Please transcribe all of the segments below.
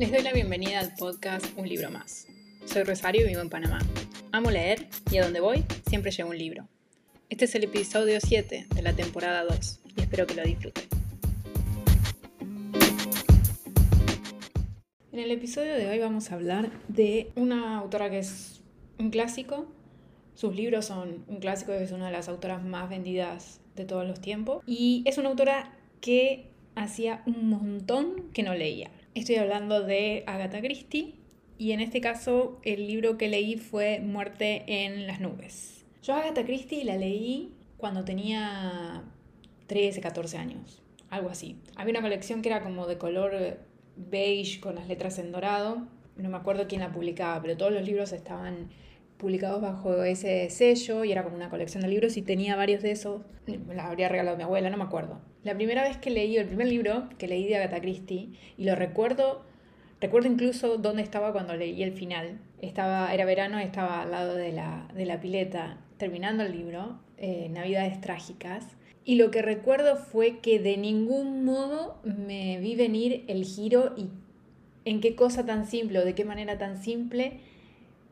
Les doy la bienvenida al podcast Un libro más. Soy Rosario y vivo en Panamá. Amo leer y a donde voy siempre llevo un libro. Este es el episodio 7 de la temporada 2 y espero que lo disfruten. En el episodio de hoy vamos a hablar de una autora que es un clásico. Sus libros son un clásico, es una de las autoras más vendidas de todos los tiempos. Y es una autora que hacía un montón que no leía. Estoy hablando de Agatha Christie y en este caso el libro que leí fue Muerte en las nubes. Yo Agatha Christie la leí cuando tenía 13, 14 años, algo así. Había una colección que era como de color beige con las letras en dorado. No me acuerdo quién la publicaba, pero todos los libros estaban publicados bajo ese sello y era como una colección de libros y tenía varios de esos. Me la habría regalado mi abuela, no me acuerdo. La primera vez que leí, el primer libro que leí de Agatha Christie, y lo recuerdo, recuerdo incluso dónde estaba cuando leí el final. Estaba, era verano, estaba al lado de la, de la pileta, terminando el libro, eh, Navidades Trágicas. Y lo que recuerdo fue que de ningún modo me vi venir el giro y en qué cosa tan simple o de qué manera tan simple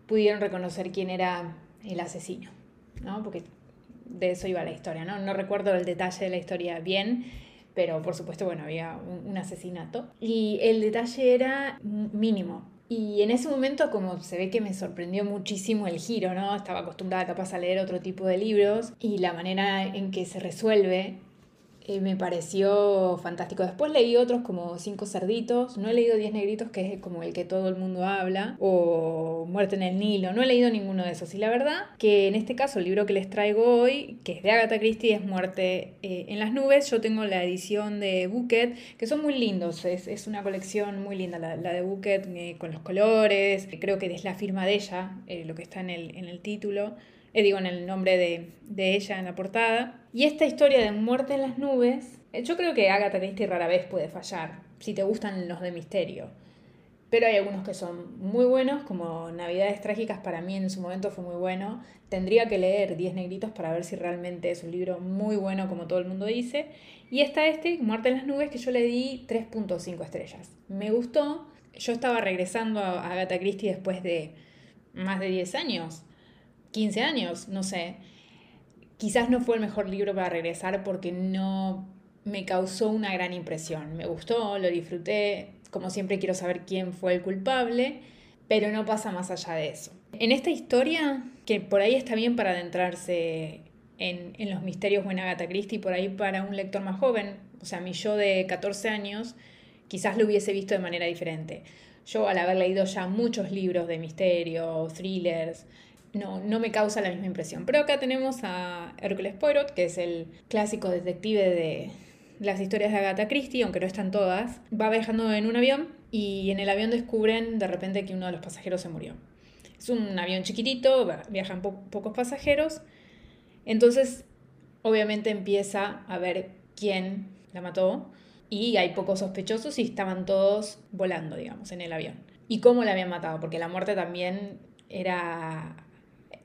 pudieron reconocer quién era el asesino, ¿no? Porque de eso iba la historia, ¿no? No recuerdo el detalle de la historia bien, pero por supuesto, bueno, había un, asesinato. Y el detalle era mínimo. Y en ese momento, como se ve que me sorprendió muchísimo el giro, ¿no? Estaba acostumbrada capaz a leer otro tipo de libros y la manera en que se resuelve eh, me pareció fantástico. Después leí otros como Cinco Cerditos, no he leído Diez Negritos, que es como el que todo el mundo habla, o Muerte en el Nilo, no he leído ninguno de esos. Y la verdad que en este caso el libro que les traigo hoy, que es de Agatha Christie, es Muerte eh, en las Nubes. Yo tengo la edición de Bucket, que son muy lindos, es, una colección muy linda la, de Bucket, eh, con los colores, creo que es la firma de ella, lo que está en el, en el título. Eh, digo en el nombre de, de, ella en la portada. Y esta historia de muerte en las nubes, eh, yo creo que Agatha Christie rara vez puede fallar, si te gustan los de misterio. Pero hay algunos que son muy buenos, como Navidades Trágicas para mí en su momento fue muy bueno. Tendría que leer Diez Negritos para ver si realmente es un libro muy bueno como todo el mundo dice. Y está este, Muerte en las Nubes, que yo le di 3.5 estrellas. Me gustó. Yo estaba regresando a Agatha Christie después de más de 10 años 15 años, no sé. Quizás no fue el mejor libro para regresar porque no me causó una gran impresión. Me gustó, lo disfruté, como siempre quiero saber quién fue el culpable, pero no pasa más allá de eso. En esta historia, que por ahí está bien para adentrarse en, en los misterios o en Agatha Christie, por ahí para un lector más joven, o sea, mi yo de 14 años, quizás lo hubiese visto de manera diferente. Yo al haber leído ya muchos libros de misterio, thrillers, no, no me causa la misma impresión. Pero acá tenemos a Hércules Poirot, que es el clásico detective de las historias de Agatha Christie, aunque no están todas. Va viajando en un avión y en el avión descubren de repente que uno de los pasajeros se murió. Es un avión chiquitito, viajan pocos pasajeros. Entonces, obviamente empieza a ver quién la mató y hay pocos sospechosos y estaban todos volando, digamos, en el avión. Y cómo la habían matado, porque la muerte también era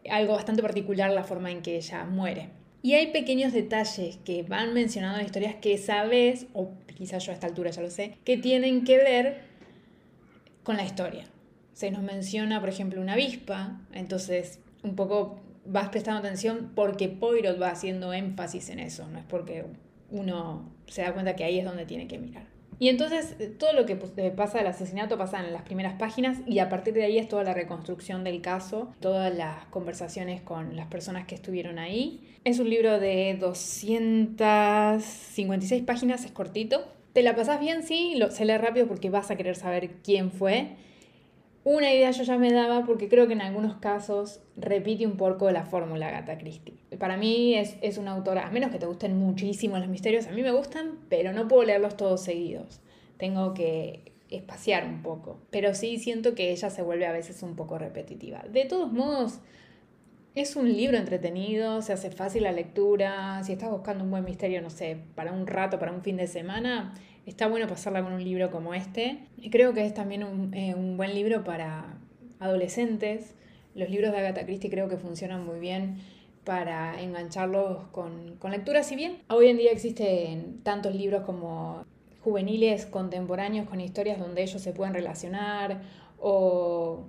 algo bastante particular la forma en que ella muere. Y hay pequeños detalles que van mencionando en historias que sabes, o quizás yo a esta altura ya lo sé, que tienen que ver con la historia. Se nos menciona, por ejemplo, una avispa, entonces un poco vas prestando atención porque Poirot va haciendo énfasis en eso, no es porque uno se da cuenta que ahí es donde tiene que mirar. Y entonces eh, todo lo que pues, eh, pasa del asesinato pasa en las primeras páginas y a partir de ahí es toda la reconstrucción del caso, todas las conversaciones con las personas que estuvieron ahí. Es un libro de 256 páginas, es cortito. Te la pasas bien, sí, lo, se lee rápido porque vas a querer saber quién fue una idea yo ya me daba porque creo que en algunos casos repite un poco la fórmula Gata Christie. Para mí es, es una autora, a menos que te gusten muchísimo los misterios, a mí me gustan, pero no puedo leerlos todos seguidos. Tengo que espaciar un poco. Pero sí siento que ella se vuelve a veces un poco repetitiva. De todos modos, es un libro entretenido, se hace fácil la lectura. Si estás buscando un buen misterio, no sé, para un rato, para un fin de semana, está bueno pasarla con un libro como este. Y creo que es también un, eh, un buen libro para adolescentes. Los libros de Agatha Christie creo que funcionan muy bien para engancharlos con, con lectura. Si bien hoy en día existen tantos libros como juveniles contemporáneos con historias donde ellos se pueden relacionar o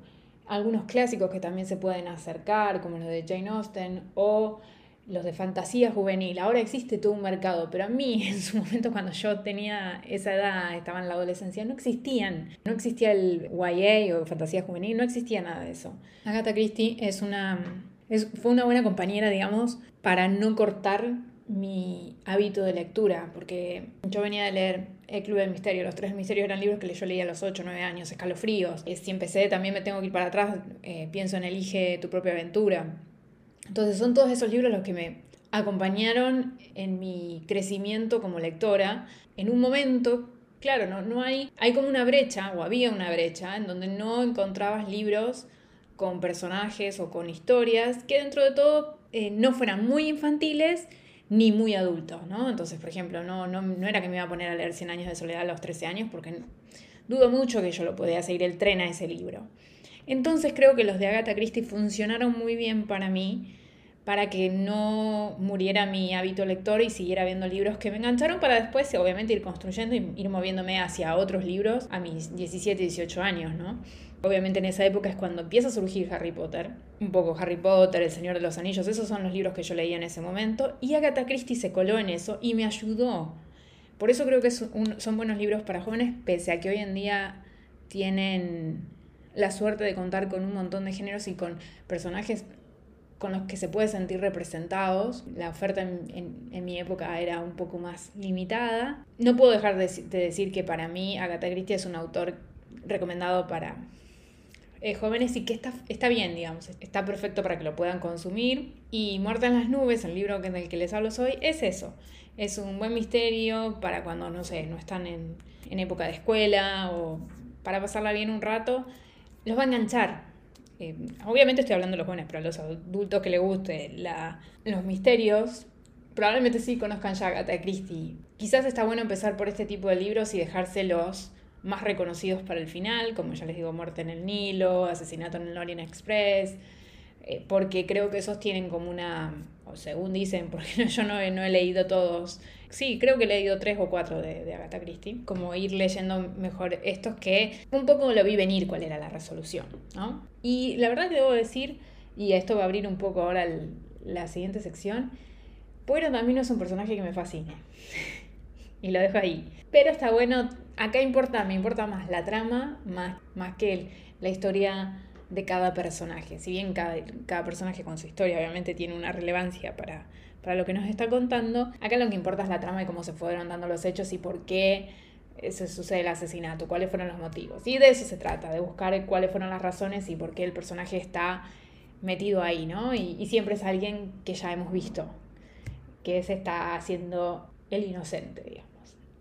algunos clásicos que también se pueden acercar, como los de Jane Austen, o los de fantasía juvenil. Ahora existe todo un mercado, pero a mí en su momento cuando yo tenía esa edad, estaba en la adolescencia, no existían. No existía el YA o fantasía juvenil, no existía nada de eso. Agatha Christie es una, fue una buena compañera, digamos, para no cortar mi hábito de lectura, porque yo venía de leer El Club del Misterio, los tres misterios eran libros que yo leía a los 8 o 9 años, escalofríos. Si empecé, también me tengo que ir para atrás, eh, pienso en Elige tu propia aventura. Entonces son todos esos libros los que me acompañaron en mi crecimiento como lectora. En un momento, claro, no, hay, hay como una brecha, o había una brecha, en donde no encontrabas libros con personajes o con historias que dentro de todo eh, no fueran muy infantiles ni muy adultos, ¿no? Entonces, por ejemplo, no, no, no, era que me iba a poner a leer 100 años de soledad a los 13 años, porque dudo mucho que yo lo podía seguir el tren a ese libro. Entonces creo que los de Agatha Christie funcionaron muy bien para mí, para que no muriera mi hábito lector y siguiera viendo libros que me engancharon para después, obviamente, ir construyendo y ir moviéndome hacia otros libros a mis 17, 18 años, ¿no? Obviamente en esa época es cuando empieza a surgir Harry Potter, un poco Harry Potter, El Señor de los Anillos, esos son los libros que yo leía en ese momento, y Agatha Christie se coló en eso y me ayudó. Por eso creo que son buenos libros para jóvenes, pese a que hoy en día tienen la suerte de contar con un montón de géneros y con personajes con los que se puede sentir representados. La oferta en, mi época era un poco más limitada. No puedo dejar de, decir que para mí Agatha Christie es un autor recomendado para eh, jóvenes y que está, está bien, digamos, está perfecto para que lo puedan consumir. Y Muerta en las nubes, el libro del que les hablo hoy, es eso. Es un buen misterio para cuando, no sé, no están en, en época de escuela o para pasarla bien un rato los va a enganchar. Eh, obviamente estoy hablando de los jóvenes, pero a los adultos que les guste la, los misterios, probablemente sí conozcan ya Agatha Christie. Quizás está bueno empezar por este tipo de libros y dejárselos más reconocidos para el final, como ya les digo, Muerte en el Nilo, Asesinato en el Orient Express, eh, porque creo que esos tienen como una, o según dicen, porque yo no no he leído todos Sí, creo que he leído tres o cuatro de, de, Agatha Christie. Como ir leyendo mejor estos que un poco lo vi venir cuál era la resolución, ¿no? Y la verdad que debo decir, y esto va a abrir un poco ahora la siguiente sección, Poirot también no es un personaje que me fascine. y lo dejo ahí. Pero está bueno, acá importa, me importa más la trama, más, más que la historia de cada personaje. Si bien cada, cada personaje con su historia obviamente tiene una relevancia para para lo que nos está contando. Acá lo que importa es la trama y cómo se fueron dando los hechos y por qué se sucede el asesinato, cuáles fueron los motivos. Y de eso se trata, de buscar cuáles fueron las razones y por qué el personaje está metido ahí, ¿no? Y, siempre es alguien que ya hemos visto, que se está haciendo el inocente, digamos.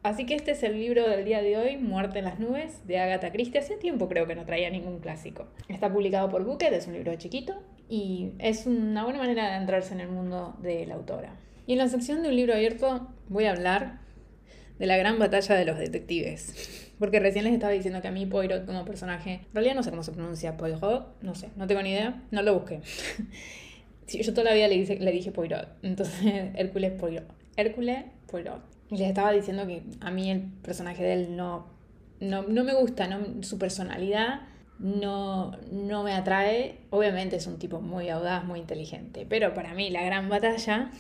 Así que este es el libro del día de hoy, Muerte en las nubes, de Agatha Christie. Hace tiempo creo que no traía ningún clásico. Está publicado por Bucket, es un libro chiquito, y es una buena manera de entrarse en el mundo de la autora. Y en la sección de un libro abierto voy a hablar de la gran batalla de los detectives. Porque recién les estaba diciendo que a mí Poirot como personaje, en realidad no sé cómo se pronuncia Poirot, no sé, no tengo ni idea, no lo busqué. yo toda la vida le, le dije Poirot, entonces Hércules Poirot. Hércules Poirot. Les estaba diciendo que a mí el personaje de él no, no, no me gusta, no, su personalidad no, no me atrae. Obviamente es un tipo muy audaz, muy inteligente, pero para mí la gran batalla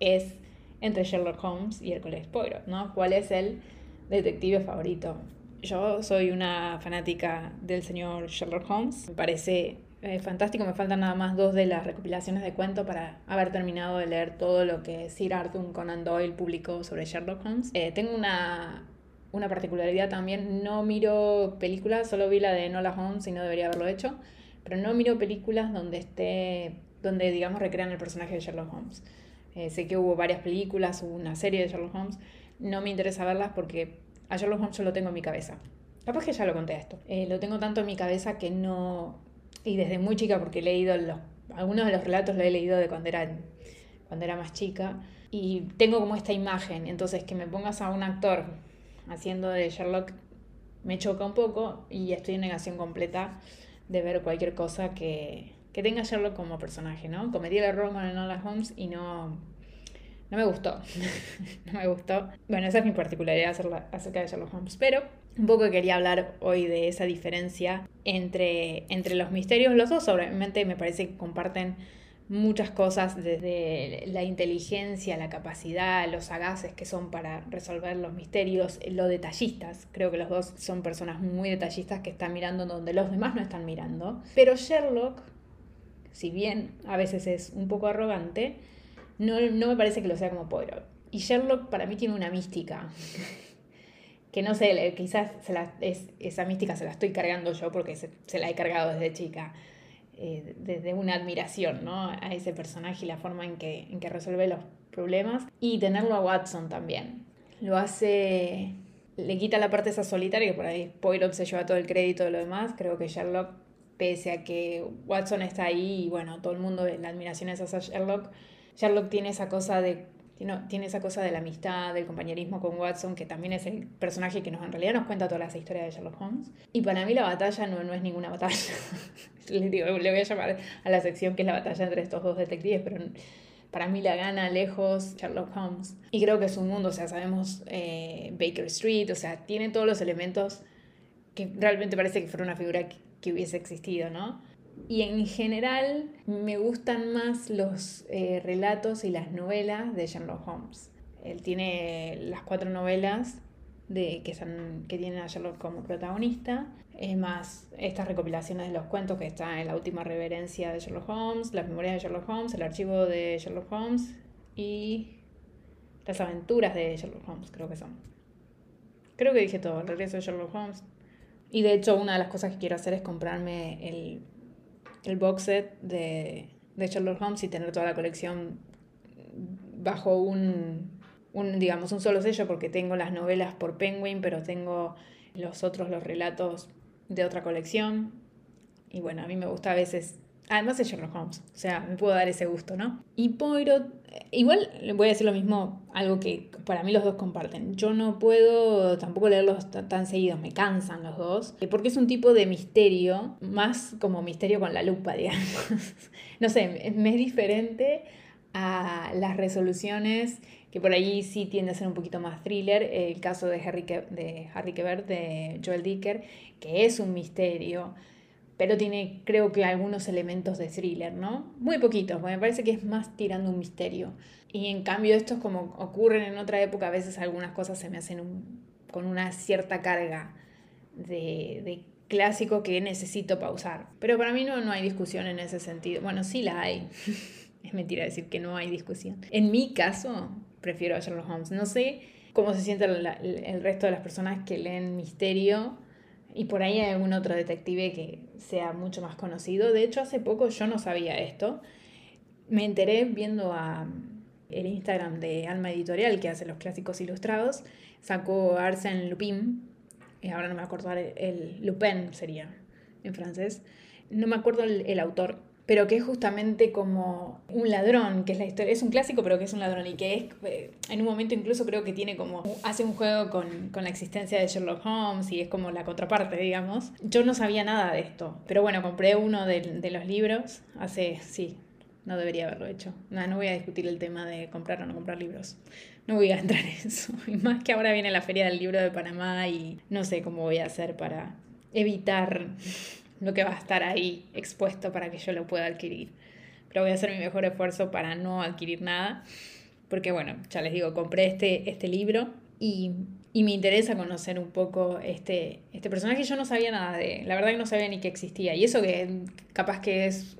es entre Sherlock Holmes y Hércules Poirot, ¿no? ¿Cuál es el detective favorito? Yo soy una fanática del señor Sherlock Holmes, me parece eh, fantástico, me faltan nada más dos de las recopilaciones de cuentos para haber terminado de leer todo lo que Sir Arthur Conan Doyle publicó sobre Sherlock Holmes. Eh, tengo una una particularidad también, no miro películas, solo vi la de Nola Holmes y no debería haberlo hecho, pero no miro películas donde esté, donde digamos recrean el personaje de Sherlock Holmes. Eh, sé que hubo varias películas, hubo una serie de Sherlock Holmes, no me interesa verlas porque a Sherlock Holmes yo lo tengo en mi cabeza. Capaz que ya lo conté esto. Lo tengo tanto en mi cabeza que no... Y desde muy chica, porque he leído los... Algunos de los relatos lo he leído de cuando era, cuando era más chica. Y tengo como esta imagen. Entonces, que me pongas a un actor haciendo de Sherlock me choca un poco y estoy en negación completa de ver cualquier cosa que, que tenga Sherlock como personaje, ¿no? Cometí el error con Enola Holmes y no, No me gustó. no me gustó. Bueno, esa es mi particularidad acerca de Sherlock Holmes. Pero un poco quería hablar hoy de esa diferencia entre, entre los misterios. Los dos, obviamente, me parece que comparten muchas cosas, desde la inteligencia, la capacidad, los sagaces que son para resolver los misterios, lo detallistas. Creo que los dos son personas muy detallistas que están mirando donde los demás no están mirando. Pero Sherlock, si bien a veces es un poco arrogante, no, me parece que lo sea como Poirot. Y Sherlock para mí tiene una mística. que no sé, quizás esa mística se la estoy cargando yo porque se la he cargado desde chica eh, desde una admiración ¿no? a ese personaje y la forma en que, en que resuelve los problemas. Y tenerlo a Watson también. Lo hace, le quita la parte esa solitaria, que por ahí Poirot se lleva todo el crédito de lo demás. Creo que Sherlock, pese a que Watson está ahí y bueno, todo el mundo, la admiración es hacia Sherlock, Sherlock tiene esa cosa de tiene, esa cosa de la amistad, del compañerismo con Watson, que también es el personaje que nos en realidad nos cuenta todas las historias de Sherlock Holmes. Y para mí la batalla no, no es ninguna batalla. le, digo, le voy a llamar a la sección que es la batalla entre estos dos detectives, pero para mí la gana lejos Sherlock Holmes. Y creo que es un mundo, o sea, sabemos eh, Baker Street, o sea, tiene todos los elementos que realmente parece que fuera una figura que, que hubiese existido, ¿no? Y en general me gustan más los eh, relatos y las novelas de Sherlock Holmes. Él tiene las cuatro novelas de, que, son, que tienen a Sherlock como protagonista, es más estas recopilaciones de los cuentos que están en la última reverencia de Sherlock Holmes, las memorias de Sherlock Holmes, el archivo de Sherlock Holmes y las aventuras de Sherlock Holmes, creo que son. Creo que dije todo, el regreso de Sherlock Holmes. Y de hecho una de las cosas que quiero hacer es comprarme el el box set de, de Sherlock Holmes y tener toda la colección bajo un, un, digamos, un solo sello porque tengo las novelas por Penguin, pero tengo los otros, los relatos de otra colección. Y bueno, a mí me gusta a veces Además es Sherlock Holmes, o sea, me puedo dar ese gusto, ¿no? Y Poirot, igual le voy a decir lo mismo, algo que para mí los dos comparten. Yo no puedo tampoco leerlos tan seguidos, me cansan los dos, porque es un tipo de misterio, más como misterio con la lupa, digamos. no sé, me es diferente a las resoluciones que por allí sí tiende a ser un poquito más thriller, el caso de Harry, de Harry Quebert, de Joel Dicker, que es un misterio pero tiene creo que algunos elementos de thriller, ¿no? Muy poquitos, me parece que es más tirando un misterio. Y en cambio estos como ocurren en otra época, a veces algunas cosas se me hacen con una cierta carga de, clásico que necesito pausar. Pero para mí no, no hay discusión en ese sentido. Bueno, sí la hay. es mentira decir que no hay discusión. En mi caso, prefiero a Sherlock Holmes. No sé cómo se siente el resto de las personas que leen misterio y por ahí hay algún otro detective que sea mucho más conocido. De hecho, hace poco yo no sabía esto. Me enteré viendo a el Instagram de Alma Editorial, que hace los clásicos ilustrados. Sacó Arsène Lupin. Ahora no me acuerdo, el Lupin sería en francés. No me acuerdo el autor, pero que es justamente como un ladrón, que es la historia, es un clásico, pero que es un ladrón y que es, eh, en un momento incluso creo que tiene como, hace un juego con, con, la existencia de Sherlock Holmes y es como la contraparte, digamos. Yo no sabía nada de esto, pero bueno, compré uno de, de los libros hace, sí, no debería haberlo hecho. No, no voy a discutir el tema de comprar o no comprar libros. No voy a entrar en eso. Y más que ahora viene la Feria del Libro de Panamá y no sé cómo voy a hacer para evitar lo que va a estar ahí expuesto para que yo lo pueda adquirir. Pero voy a hacer mi mejor esfuerzo para no adquirir nada, porque bueno, ya les digo, compré este, este libro y, y me interesa conocer un poco este, este personaje. Yo no sabía nada de, la verdad que no sabía ni que existía. Y eso que capaz que es,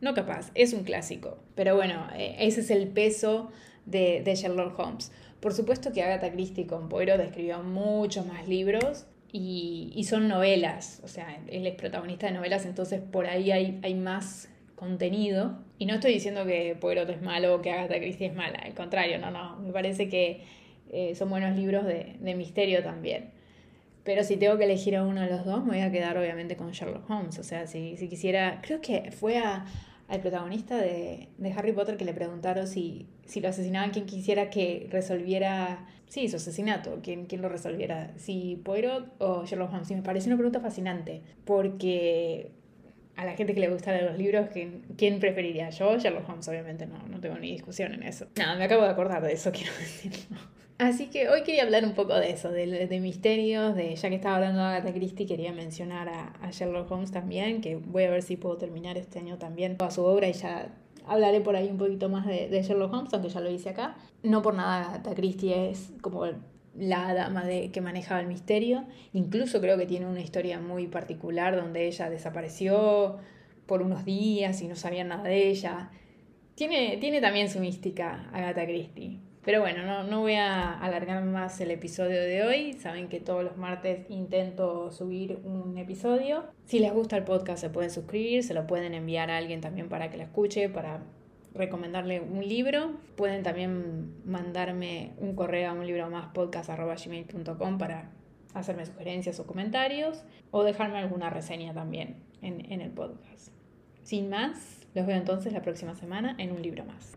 no capaz, es un clásico. Pero bueno, eh, ese es el peso de, de Sherlock Holmes. Por supuesto que Agatha Christie con Poirot escribió muchos más libros y, son novelas, o sea, él es protagonista de novelas, entonces por ahí hay, hay más contenido. Y no estoy diciendo que Poirot es malo o que Agatha Christie es mala, al contrario, no, no, me parece que eh, son buenos libros de, de, misterio también. Pero si tengo que elegir a uno de los dos, me voy a quedar obviamente con Sherlock Holmes. O sea, si, si quisiera, creo que fue a, al protagonista de, de, Harry Potter que le preguntaron si, si lo asesinaban, quien quisiera que resolviera, sí, su asesinato, quién, quién lo resolviera, si Poirot o Sherlock Holmes. Y me parece una pregunta fascinante, porque a la gente que le gusta los libros, ¿quién, ¿quién preferiría? Yo, Sherlock Holmes, obviamente, no, no tengo ni discusión en eso. Nada, me acabo de acordar de eso, quiero decirlo. Así que hoy quería hablar un poco de eso, de, de, misterios, de ya que estaba hablando de Agatha Christie, quería mencionar a, a, Sherlock Holmes también, que voy a ver si puedo terminar este año también toda su obra y ya hablaré por ahí un poquito más de, Sherlock Holmes, aunque ya lo hice acá. No por nada Agatha Christie es como la dama de, que manejaba el misterio. Incluso creo que tiene una historia muy particular donde ella desapareció por unos días y no sabían nada de ella. Tiene, tiene también su mística Agatha Christie. Pero bueno, no, no voy a alargar más el episodio de hoy. Saben que todos los martes intento subir un episodio. Si les gusta el podcast se pueden suscribir, se lo pueden enviar a alguien también para que lo escuche, para recomendarle un libro. Pueden también mandarme un correo a un libro más podcast.gmail.com para hacerme sugerencias o comentarios o dejarme alguna reseña también en, en el podcast. Sin más, los veo entonces la próxima semana en un libro más.